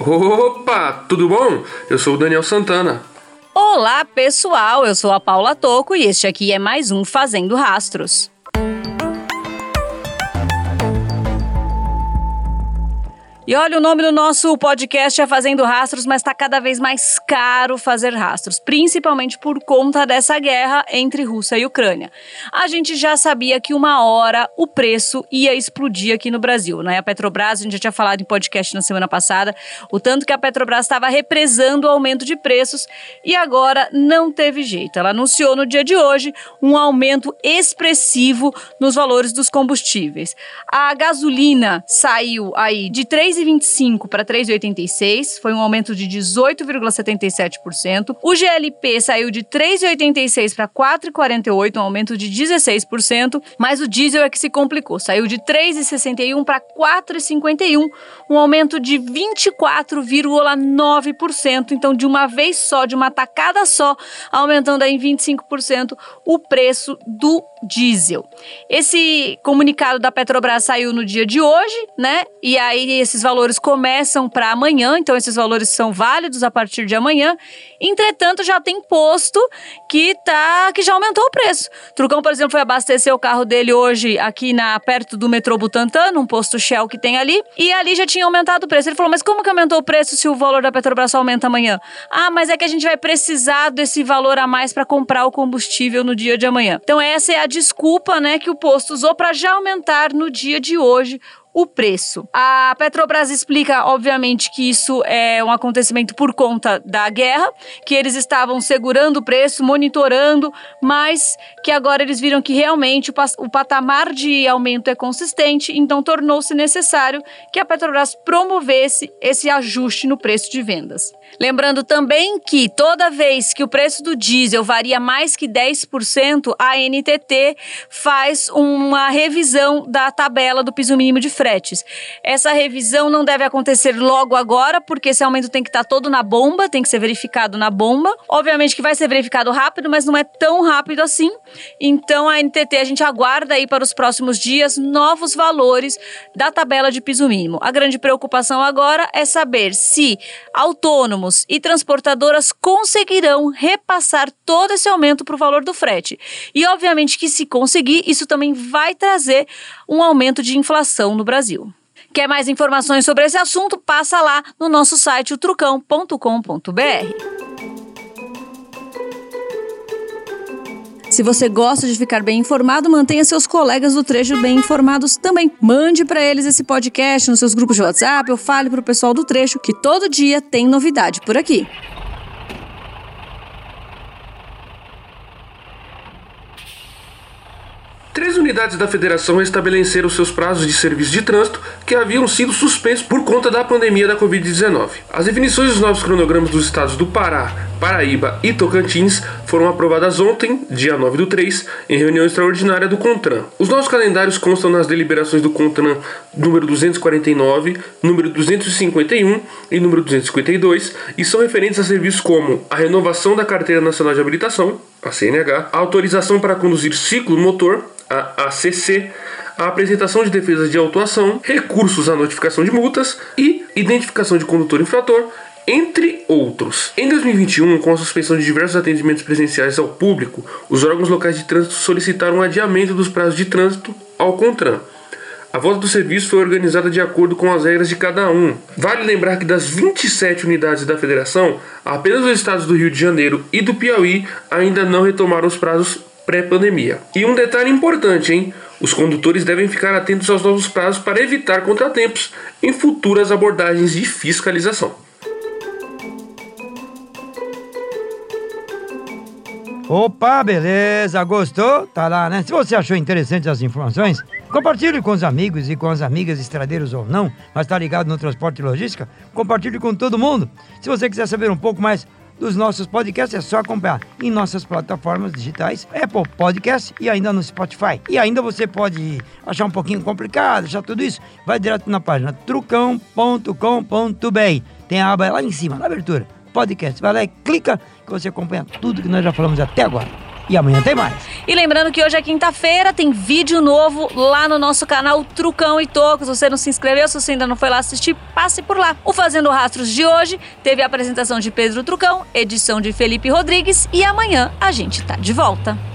Opa, tudo bom? Eu sou o Daniel Santana. Olá, pessoal. Eu sou a Paula Toco e este aqui é mais um Fazendo Rastros. E olha, o nome do nosso podcast é Fazendo Rastros, mas está cada vez mais caro fazer rastros, principalmente por conta dessa guerra entre Rússia e Ucrânia. A gente já sabia que uma hora o preço ia explodir aqui no Brasil, né? A Petrobras, a gente já tinha falado em podcast na semana passada, o tanto que a Petrobras estava represando o aumento de preços e agora não teve jeito. Ela anunciou no dia de hoje um aumento expressivo nos valores dos combustíveis. A gasolina saiu aí de 3 3,25 para 3,86, foi um aumento de 18,77%. O GLP saiu de 3,86 para 4,48, um aumento de 16%, mas o diesel é que se complicou, saiu de 3,61 para 4,51, um aumento de 24,9%, então de uma vez só, de uma tacada só, aumentando em 25% o preço do diesel. Esse comunicado da Petrobras saiu no dia de hoje, né? E aí esses valores começam para amanhã, então esses valores são válidos a partir de amanhã. Entretanto, já tem posto que tá que já aumentou o preço. Trucão, por exemplo, foi abastecer o carro dele hoje aqui na perto do metrô Butantã, num posto Shell que tem ali, e ali já tinha aumentado o preço. Ele falou: "Mas como que aumentou o preço se o valor da Petrobras só aumenta amanhã?" "Ah, mas é que a gente vai precisar desse valor a mais para comprar o combustível no dia de amanhã." Então essa é a desculpa, né, que o posto usou para já aumentar no dia de hoje o preço. A Petrobras explica, obviamente, que isso é um acontecimento por conta da guerra, que eles estavam segurando o preço, monitorando, mas que agora eles viram que realmente o patamar de aumento é consistente, então tornou-se necessário que a Petrobras promovesse esse ajuste no preço de vendas. Lembrando também que toda vez que o preço do diesel varia mais que 10%, a NTT faz uma revisão da tabela do piso mínimo de fretes. Essa revisão não deve acontecer logo agora, porque esse aumento tem que estar todo na bomba, tem que ser verificado na bomba. Obviamente que vai ser verificado rápido, mas não é tão rápido assim. Então a NTT a gente aguarda aí para os próximos dias novos valores da tabela de piso mínimo. A grande preocupação agora é saber se autônomo autônomos e transportadoras conseguirão repassar todo esse aumento para o valor do frete. E, obviamente, que se conseguir, isso também vai trazer um aumento de inflação no Brasil. Quer mais informações sobre esse assunto? Passa lá no nosso site, trucão.com.br. Se você gosta de ficar bem informado, mantenha seus colegas do trecho bem informados também. Mande para eles esse podcast nos seus grupos de WhatsApp ou fale para o pessoal do trecho que todo dia tem novidade por aqui. Três unidades da federação estabeleceram seus prazos de serviço de trânsito que haviam sido suspensos por conta da pandemia da Covid-19. As definições dos novos cronogramas dos estados do Pará, Paraíba e Tocantins foram aprovadas ontem, dia 9 do 3, em reunião extraordinária do CONTRAN. Os novos calendários constam nas deliberações do CONTRAN número 249, número 251 e número 252 e são referentes a serviços como a renovação da Carteira Nacional de Habilitação, a CNH, a autorização para conduzir ciclo motor, a ACC, a apresentação de defesas de autuação, recursos à notificação de multas e identificação de condutor infrator, entre outros. Em 2021, com a suspensão de diversos atendimentos presenciais ao público, os órgãos locais de trânsito solicitaram um adiamento dos prazos de trânsito ao CONTRAN. A volta do serviço foi organizada de acordo com as regras de cada um. Vale lembrar que das 27 unidades da federação, apenas os estados do Rio de Janeiro e do Piauí ainda não retomaram os prazos pré-pandemia. E um detalhe importante, hein? Os condutores devem ficar atentos aos novos prazos para evitar contratempos em futuras abordagens de fiscalização. Opa, beleza, gostou? Tá lá, né? Se você achou interessante as informações, compartilhe com os amigos e com as amigas estradeiros ou não, mas tá ligado no transporte e logística, compartilhe com todo mundo. Se você quiser saber um pouco mais dos nossos podcasts é só acompanhar em nossas plataformas digitais, Apple Podcast e ainda no Spotify. E ainda você pode achar um pouquinho complicado, achar tudo isso, vai direto na página trucão.com.br. Tem a aba lá em cima, na abertura, podcast. Vai lá e clica que você acompanha tudo que nós já falamos até agora. E amanhã tem mais. E lembrando que hoje é quinta-feira, tem vídeo novo lá no nosso canal Trucão e Toco. Se você não se inscreveu, se você ainda não foi lá assistir, passe por lá. O Fazendo Rastros de hoje teve a apresentação de Pedro Trucão, edição de Felipe Rodrigues e amanhã a gente tá de volta.